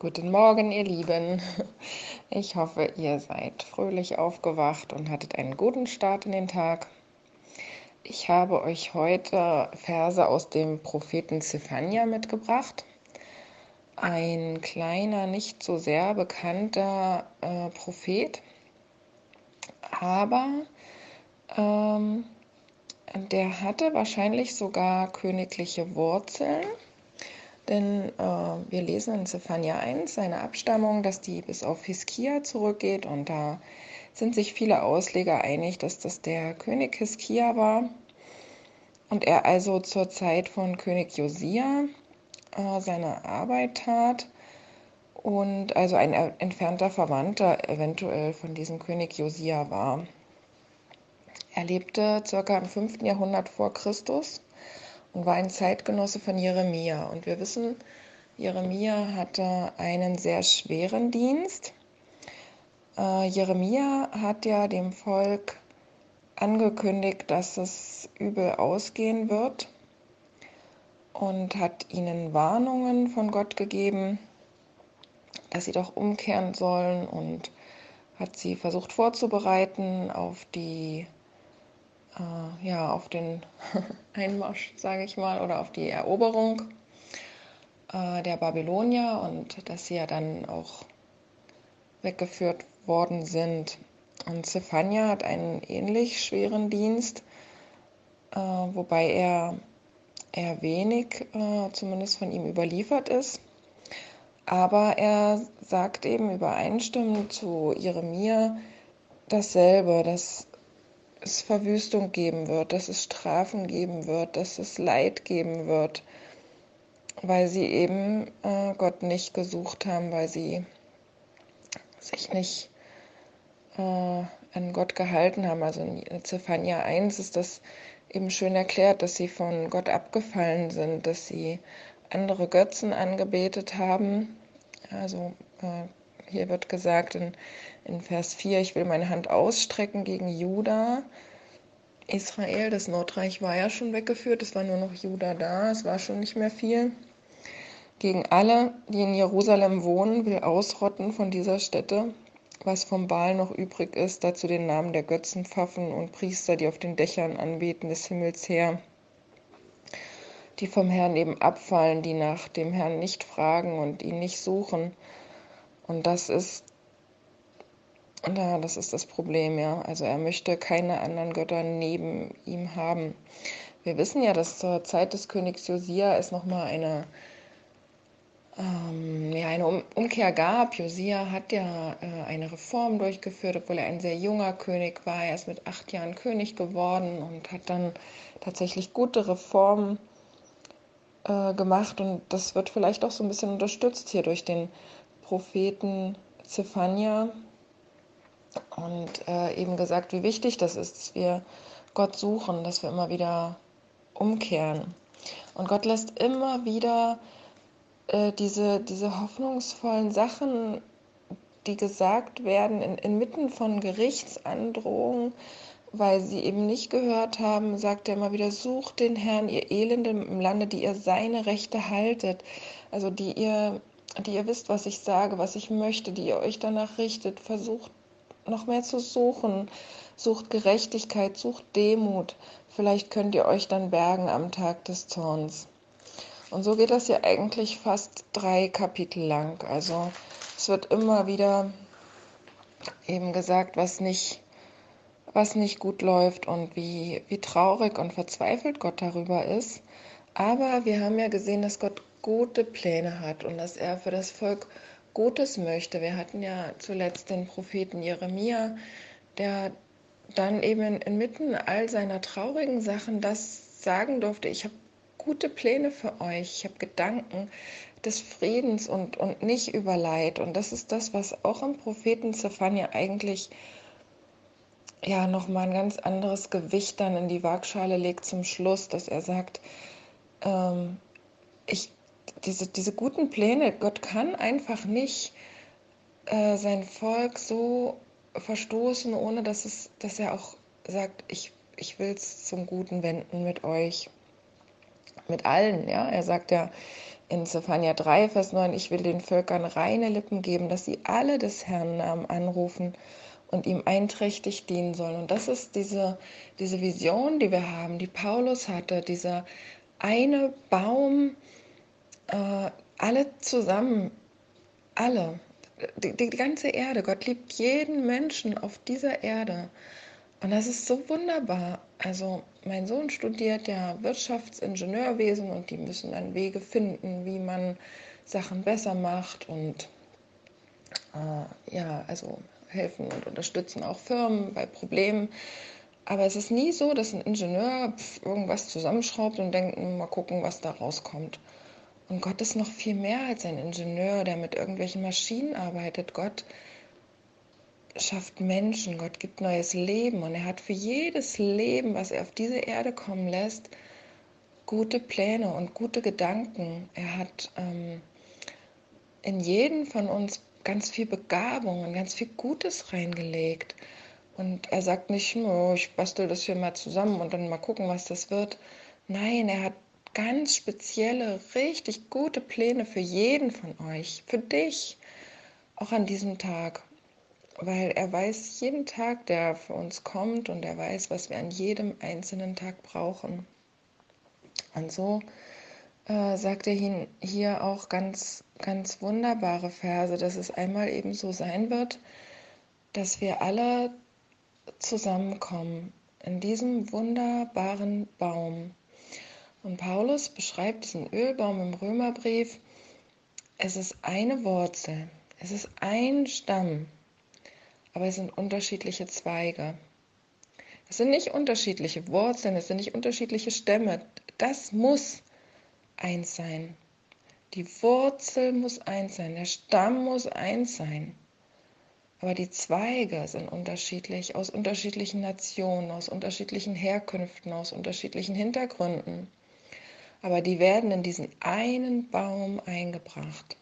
Guten Morgen, ihr Lieben. Ich hoffe, ihr seid fröhlich aufgewacht und hattet einen guten Start in den Tag. Ich habe euch heute Verse aus dem Propheten Zephania mitgebracht. Ein kleiner, nicht so sehr bekannter äh, Prophet, aber ähm, der hatte wahrscheinlich sogar königliche Wurzeln denn äh, wir lesen in Zephania 1 seine Abstammung, dass die bis auf Hiskia zurückgeht. Und da sind sich viele Ausleger einig, dass das der König Hiskia war. Und er also zur Zeit von König Josia äh, seine Arbeit tat. Und also ein entfernter Verwandter eventuell von diesem König Josia war. Er lebte circa im 5. Jahrhundert vor Christus und war ein Zeitgenosse von Jeremia. Und wir wissen, Jeremia hatte einen sehr schweren Dienst. Äh, Jeremia hat ja dem Volk angekündigt, dass es übel ausgehen wird und hat ihnen Warnungen von Gott gegeben, dass sie doch umkehren sollen und hat sie versucht vorzubereiten auf die äh, ja, auf den Einmarsch, sage ich mal, oder auf die Eroberung äh, der Babylonier und dass sie ja dann auch weggeführt worden sind. Und Zephania hat einen ähnlich schweren Dienst, äh, wobei er eher wenig äh, zumindest von ihm überliefert ist. Aber er sagt eben übereinstimmend zu Jeremia dasselbe, dass es Verwüstung geben wird, dass es Strafen geben wird, dass es Leid geben wird, weil sie eben äh, Gott nicht gesucht haben, weil sie sich nicht äh, an Gott gehalten haben. Also in Zephania 1 ist das eben schön erklärt, dass sie von Gott abgefallen sind, dass sie andere Götzen angebetet haben. Also äh, hier wird gesagt in, in Vers 4, ich will meine Hand ausstrecken gegen Juda. Israel, das Nordreich war ja schon weggeführt, es war nur noch Juda da, es war schon nicht mehr viel. Gegen alle, die in Jerusalem wohnen, will ausrotten von dieser Stätte, was vom Baal noch übrig ist, dazu den Namen der Götzenpfaffen und Priester, die auf den Dächern anbeten des Himmels her, die vom Herrn eben abfallen, die nach dem Herrn nicht fragen und ihn nicht suchen. Und das ist, ja, das ist das Problem, ja. Also er möchte keine anderen Götter neben ihm haben. Wir wissen ja, dass zur Zeit des Königs Josia es nochmal eine, ähm, ja, eine um Umkehr gab. Josia hat ja äh, eine Reform durchgeführt, obwohl er ein sehr junger König war. Er ist mit acht Jahren König geworden und hat dann tatsächlich gute Reformen äh, gemacht. Und das wird vielleicht auch so ein bisschen unterstützt hier durch den Propheten Zephania und äh, eben gesagt, wie wichtig das ist, dass wir Gott suchen, dass wir immer wieder umkehren. Und Gott lässt immer wieder äh, diese, diese hoffnungsvollen Sachen, die gesagt werden, in, inmitten von Gerichtsandrohungen, weil sie eben nicht gehört haben, sagt er immer wieder, sucht den Herrn, ihr Elenden im Lande, die ihr seine Rechte haltet, also die ihr die ihr wisst, was ich sage, was ich möchte, die ihr euch danach richtet. Versucht noch mehr zu suchen. Sucht Gerechtigkeit, sucht Demut. Vielleicht könnt ihr euch dann bergen am Tag des Zorns. Und so geht das ja eigentlich fast drei Kapitel lang. Also es wird immer wieder eben gesagt, was nicht, was nicht gut läuft und wie, wie traurig und verzweifelt Gott darüber ist. Aber wir haben ja gesehen, dass Gott gute Pläne hat und dass er für das Volk Gutes möchte. Wir hatten ja zuletzt den Propheten Jeremia, der dann eben inmitten all seiner traurigen Sachen das sagen durfte, ich habe gute Pläne für euch, ich habe Gedanken des Friedens und, und nicht über Leid. Und das ist das, was auch im Propheten Zephania eigentlich ja nochmal ein ganz anderes Gewicht dann in die Waagschale legt zum Schluss, dass er sagt, ähm, ich diese, diese guten Pläne, Gott kann einfach nicht äh, sein Volk so verstoßen, ohne dass, es, dass er auch sagt, ich, ich will es zum Guten wenden mit euch, mit allen. Ja? Er sagt ja in Zephania 3, Vers 9, ich will den Völkern reine Lippen geben, dass sie alle des Herrn Namen anrufen und ihm einträchtig dienen sollen. Und das ist diese, diese Vision, die wir haben, die Paulus hatte, dieser eine Baum, äh, alle zusammen, alle, die, die ganze Erde. Gott liebt jeden Menschen auf dieser Erde. Und das ist so wunderbar. Also mein Sohn studiert ja Wirtschaftsingenieurwesen und die müssen dann Wege finden, wie man Sachen besser macht und äh, ja, also helfen und unterstützen auch Firmen bei Problemen. Aber es ist nie so, dass ein Ingenieur irgendwas zusammenschraubt und denkt, hm, mal gucken, was da rauskommt. Und Gott ist noch viel mehr als ein Ingenieur, der mit irgendwelchen Maschinen arbeitet. Gott schafft Menschen, Gott gibt neues Leben und er hat für jedes Leben, was er auf diese Erde kommen lässt, gute Pläne und gute Gedanken. Er hat ähm, in jeden von uns ganz viel Begabung und ganz viel Gutes reingelegt. Und er sagt nicht, oh, ich bastel das hier mal zusammen und dann mal gucken, was das wird. Nein, er hat ganz spezielle, richtig gute Pläne für jeden von euch, für dich, auch an diesem Tag. Weil er weiß jeden Tag, der für uns kommt und er weiß, was wir an jedem einzelnen Tag brauchen. Und so äh, sagt er hier auch ganz, ganz wunderbare Verse, dass es einmal eben so sein wird, dass wir alle zusammenkommen in diesem wunderbaren Baum. Und Paulus beschreibt diesen Ölbaum im Römerbrief. Es ist eine Wurzel, es ist ein Stamm, aber es sind unterschiedliche Zweige. Es sind nicht unterschiedliche Wurzeln, es sind nicht unterschiedliche Stämme. Das muss eins sein. Die Wurzel muss eins sein, der Stamm muss eins sein. Aber die Zweige sind unterschiedlich, aus unterschiedlichen Nationen, aus unterschiedlichen Herkünften, aus unterschiedlichen Hintergründen. Aber die werden in diesen einen Baum eingebracht.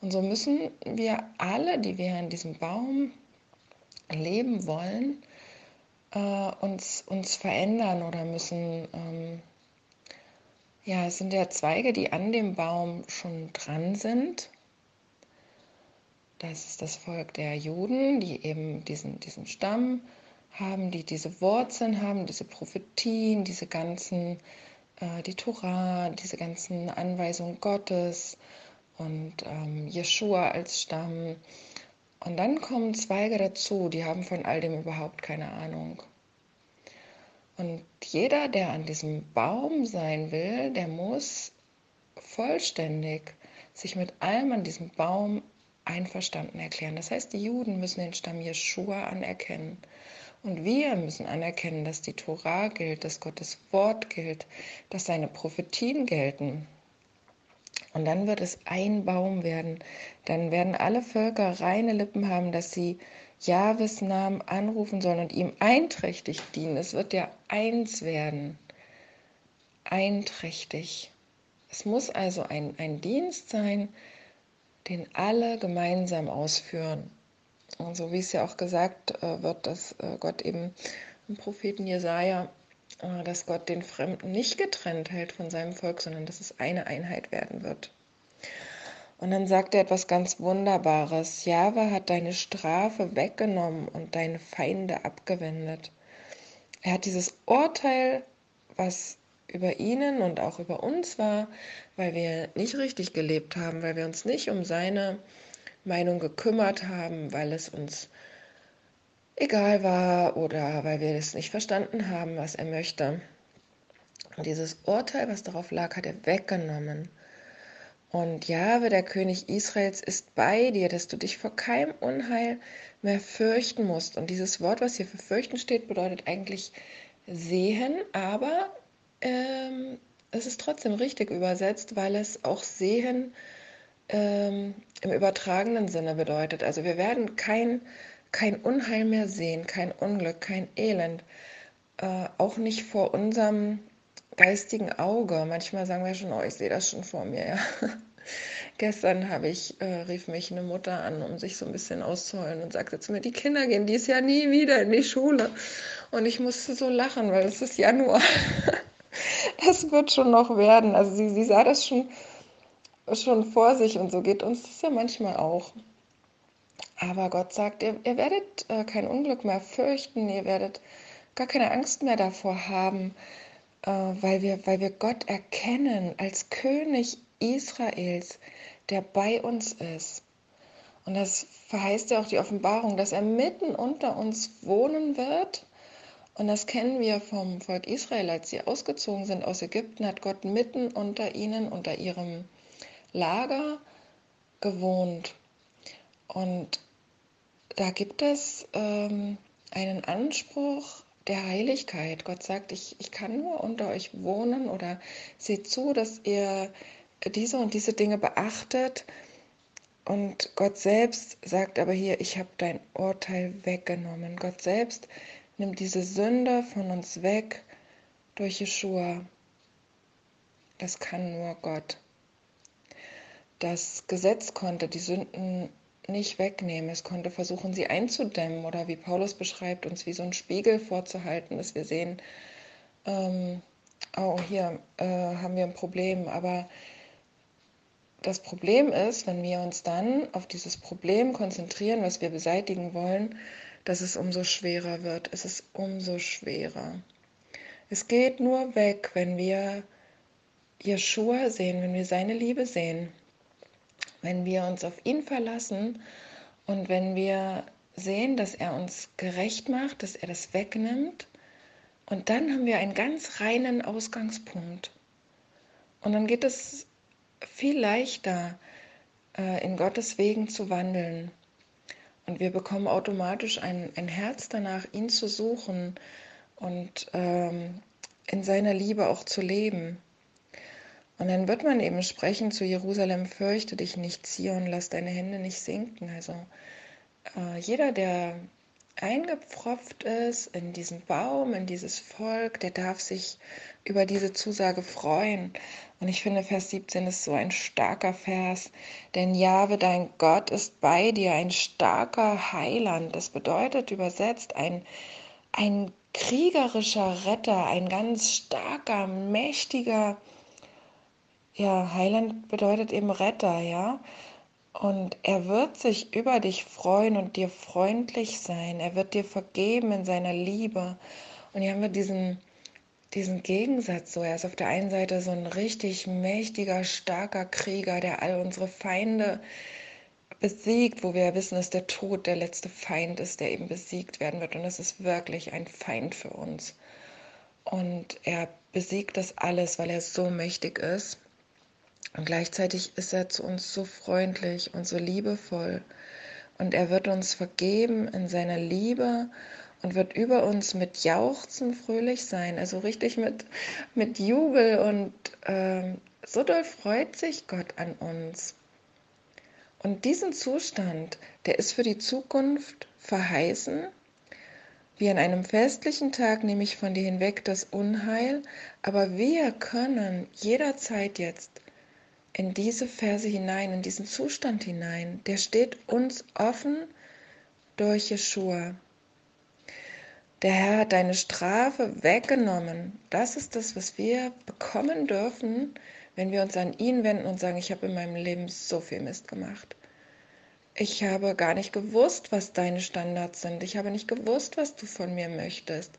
Und so müssen wir alle, die wir in diesem Baum leben wollen, äh, uns, uns verändern oder müssen ähm, ja, es sind ja Zweige, die an dem Baum schon dran sind. Das ist das Volk der Juden, die eben diesen, diesen Stamm haben, die diese Wurzeln haben, diese Prophetien, diese ganzen, äh, die Torah, diese ganzen Anweisungen Gottes und ähm, Jeshua als Stamm. Und dann kommen Zweige dazu, die haben von all dem überhaupt keine Ahnung. Und jeder, der an diesem Baum sein will, der muss vollständig sich mit allem an diesem Baum einverstanden erklären. Das heißt, die Juden müssen den Stamm Jeschua anerkennen. Und wir müssen anerkennen, dass die Torah gilt, dass Gottes Wort gilt, dass seine Prophetien gelten. Und dann wird es ein Baum werden. Dann werden alle Völker reine Lippen haben, dass sie Jahwes Namen anrufen sollen und ihm einträchtig dienen. Es wird ja eins werden. Einträchtig. Es muss also ein, ein Dienst sein, den alle gemeinsam ausführen. Und so wie es ja auch gesagt äh, wird, dass äh, Gott eben im Propheten Jesaja, äh, dass Gott den Fremden nicht getrennt hält von seinem Volk, sondern dass es eine Einheit werden wird. Und dann sagt er etwas ganz Wunderbares. Jahwe hat deine Strafe weggenommen und deine Feinde abgewendet. Er hat dieses Urteil, was über ihnen und auch über uns war, weil wir nicht richtig gelebt haben, weil wir uns nicht um seine Meinung gekümmert haben, weil es uns egal war oder weil wir es nicht verstanden haben, was er möchte. Und dieses Urteil, was darauf lag, hat er weggenommen. Und Jahwe, der König Israels, ist bei dir, dass du dich vor keinem Unheil mehr fürchten musst. Und dieses Wort, was hier für fürchten steht, bedeutet eigentlich sehen, aber ähm, es ist trotzdem richtig übersetzt, weil es auch sehen ähm, im übertragenen Sinne bedeutet. Also wir werden kein, kein Unheil mehr sehen, kein Unglück, kein Elend, äh, auch nicht vor unserem geistigen Auge. Manchmal sagen wir schon, oh, ich sehe das schon vor mir. Ja. Gestern habe ich, äh, rief mich eine Mutter an, um sich so ein bisschen auszuholen und sagte zu mir, die Kinder gehen dies Jahr nie wieder in die Schule. Und ich musste so lachen, weil es ist Januar. das wird schon noch werden. Also sie, sie sah das schon, schon vor sich und so geht uns das ja manchmal auch. Aber Gott sagt, ihr, ihr werdet äh, kein Unglück mehr fürchten, ihr werdet gar keine Angst mehr davor haben, äh, weil, wir, weil wir Gott erkennen als König Israels, der bei uns ist. Und das verheißt ja auch die Offenbarung, dass er mitten unter uns wohnen wird. Und das kennen wir vom Volk Israel, als sie ausgezogen sind aus Ägypten, hat Gott mitten unter ihnen, unter ihrem Lager gewohnt. Und da gibt es ähm, einen Anspruch der Heiligkeit. Gott sagt, ich, ich kann nur unter euch wohnen oder seht zu, dass ihr diese und diese Dinge beachtet. Und Gott selbst sagt aber hier, ich habe dein Urteil weggenommen. Gott selbst nimmt diese Sünde von uns weg durch Jeshua. Das kann nur Gott. Das Gesetz konnte die Sünden nicht wegnehmen. Es konnte versuchen, sie einzudämmen oder wie Paulus beschreibt, uns wie so ein Spiegel vorzuhalten, dass wir sehen, ähm, oh, hier äh, haben wir ein Problem. Aber das Problem ist, wenn wir uns dann auf dieses Problem konzentrieren, was wir beseitigen wollen, dass es umso schwerer wird. Es ist umso schwerer. Es geht nur weg, wenn wir Jeshua sehen, wenn wir seine Liebe sehen, wenn wir uns auf ihn verlassen und wenn wir sehen, dass er uns gerecht macht, dass er das wegnimmt. Und dann haben wir einen ganz reinen Ausgangspunkt. Und dann geht es viel leichter, äh, in Gottes Wegen zu wandeln. Und wir bekommen automatisch ein, ein Herz danach, ihn zu suchen und ähm, in seiner Liebe auch zu leben. Und dann wird man eben sprechen zu Jerusalem, fürchte dich nicht, Zion, lass deine Hände nicht sinken. Also äh, jeder, der eingepfropft ist in diesen Baum, in dieses Volk, der darf sich über diese Zusage freuen. Und ich finde, Vers 17 ist so ein starker Vers. Denn Jahwe, dein Gott, ist bei dir, ein starker Heiland. Das bedeutet übersetzt ein, ein kriegerischer Retter, ein ganz starker, mächtiger, ja, Heiland bedeutet eben Retter, ja. Und er wird sich über dich freuen und dir freundlich sein. Er wird dir vergeben in seiner Liebe. Und hier haben wir diesen, diesen Gegensatz so. Er ist auf der einen Seite so ein richtig mächtiger, starker Krieger, der all unsere Feinde besiegt, wo wir wissen, dass der Tod der letzte Feind ist, der eben besiegt werden wird. Und es ist wirklich ein Feind für uns. Und er besiegt das alles, weil er so mächtig ist. Und gleichzeitig ist er zu uns so freundlich und so liebevoll. Und er wird uns vergeben in seiner Liebe und wird über uns mit Jauchzen fröhlich sein. Also richtig mit, mit Jubel und äh, so doll freut sich Gott an uns. Und diesen Zustand, der ist für die Zukunft verheißen. Wie an einem festlichen Tag nehme ich von dir hinweg das Unheil, aber wir können jederzeit jetzt in diese Verse hinein, in diesen Zustand hinein. Der steht uns offen durch Jeshua. Der Herr hat deine Strafe weggenommen. Das ist das, was wir bekommen dürfen, wenn wir uns an ihn wenden und sagen, ich habe in meinem Leben so viel Mist gemacht. Ich habe gar nicht gewusst, was deine Standards sind. Ich habe nicht gewusst, was du von mir möchtest.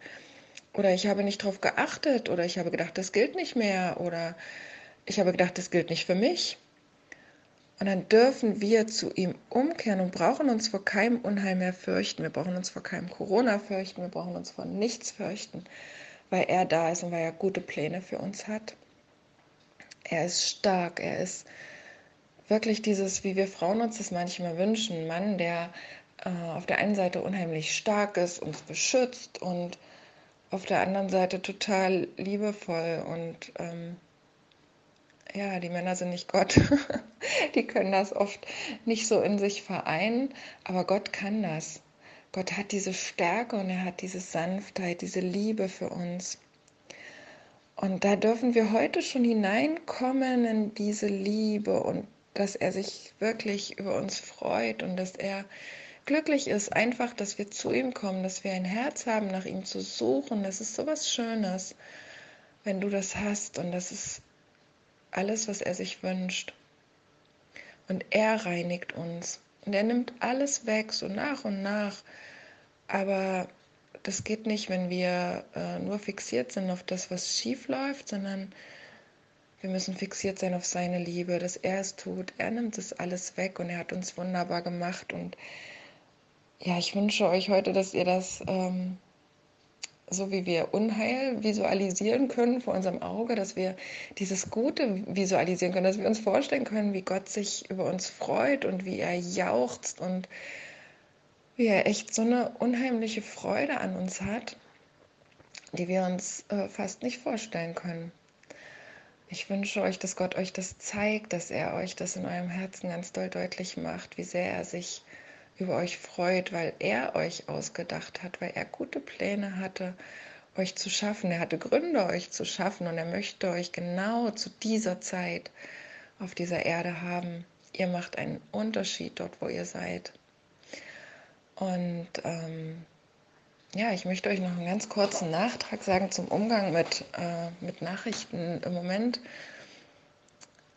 Oder ich habe nicht darauf geachtet. Oder ich habe gedacht, das gilt nicht mehr. Oder ich habe gedacht, das gilt nicht für mich. Und dann dürfen wir zu ihm umkehren und brauchen uns vor keinem Unheil mehr fürchten. Wir brauchen uns vor keinem Corona fürchten. Wir brauchen uns vor nichts fürchten, weil er da ist und weil er gute Pläne für uns hat. Er ist stark. Er ist wirklich dieses, wie wir Frauen uns das manchmal wünschen. Ein Mann, der äh, auf der einen Seite unheimlich stark ist, uns beschützt und auf der anderen Seite total liebevoll und ähm, ja, die Männer sind nicht Gott. die können das oft nicht so in sich vereinen, aber Gott kann das. Gott hat diese Stärke und er hat diese Sanftheit, diese Liebe für uns. Und da dürfen wir heute schon hineinkommen in diese Liebe und dass er sich wirklich über uns freut und dass er glücklich ist, einfach, dass wir zu ihm kommen, dass wir ein Herz haben, nach ihm zu suchen. Das ist so was Schönes. wenn du das hast und das ist alles, was er sich wünscht. Und er reinigt uns. Und er nimmt alles weg, so nach und nach. Aber das geht nicht, wenn wir äh, nur fixiert sind auf das, was schief läuft, sondern wir müssen fixiert sein auf seine Liebe, dass er es tut. Er nimmt es alles weg und er hat uns wunderbar gemacht. Und ja, ich wünsche euch heute, dass ihr das ähm, so wie wir Unheil visualisieren können vor unserem Auge, dass wir dieses Gute visualisieren können, dass wir uns vorstellen können, wie Gott sich über uns freut und wie er jauchzt und wie er echt so eine unheimliche Freude an uns hat, die wir uns äh, fast nicht vorstellen können. Ich wünsche euch, dass Gott euch das zeigt, dass er euch das in eurem Herzen ganz doll deutlich macht, wie sehr er sich über euch freut, weil er euch ausgedacht hat, weil er gute Pläne hatte, euch zu schaffen. Er hatte Gründe, euch zu schaffen und er möchte euch genau zu dieser Zeit auf dieser Erde haben. Ihr macht einen Unterschied dort, wo ihr seid. Und ähm, ja, ich möchte euch noch einen ganz kurzen Nachtrag sagen zum Umgang mit, äh, mit Nachrichten im Moment.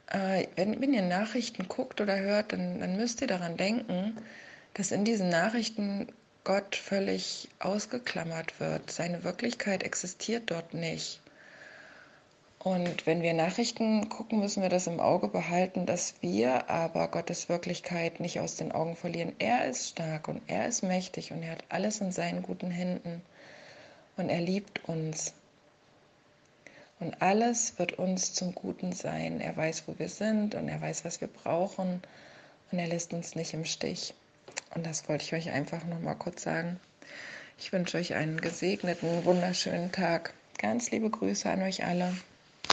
Äh, wenn, wenn ihr Nachrichten guckt oder hört, dann, dann müsst ihr daran denken, dass in diesen Nachrichten Gott völlig ausgeklammert wird. Seine Wirklichkeit existiert dort nicht. Und wenn wir Nachrichten gucken, müssen wir das im Auge behalten, dass wir aber Gottes Wirklichkeit nicht aus den Augen verlieren. Er ist stark und er ist mächtig und er hat alles in seinen guten Händen und er liebt uns. Und alles wird uns zum Guten sein. Er weiß, wo wir sind und er weiß, was wir brauchen und er lässt uns nicht im Stich. Und das wollte ich euch einfach noch mal kurz sagen. Ich wünsche euch einen gesegneten, wunderschönen Tag. Ganz liebe Grüße an euch alle.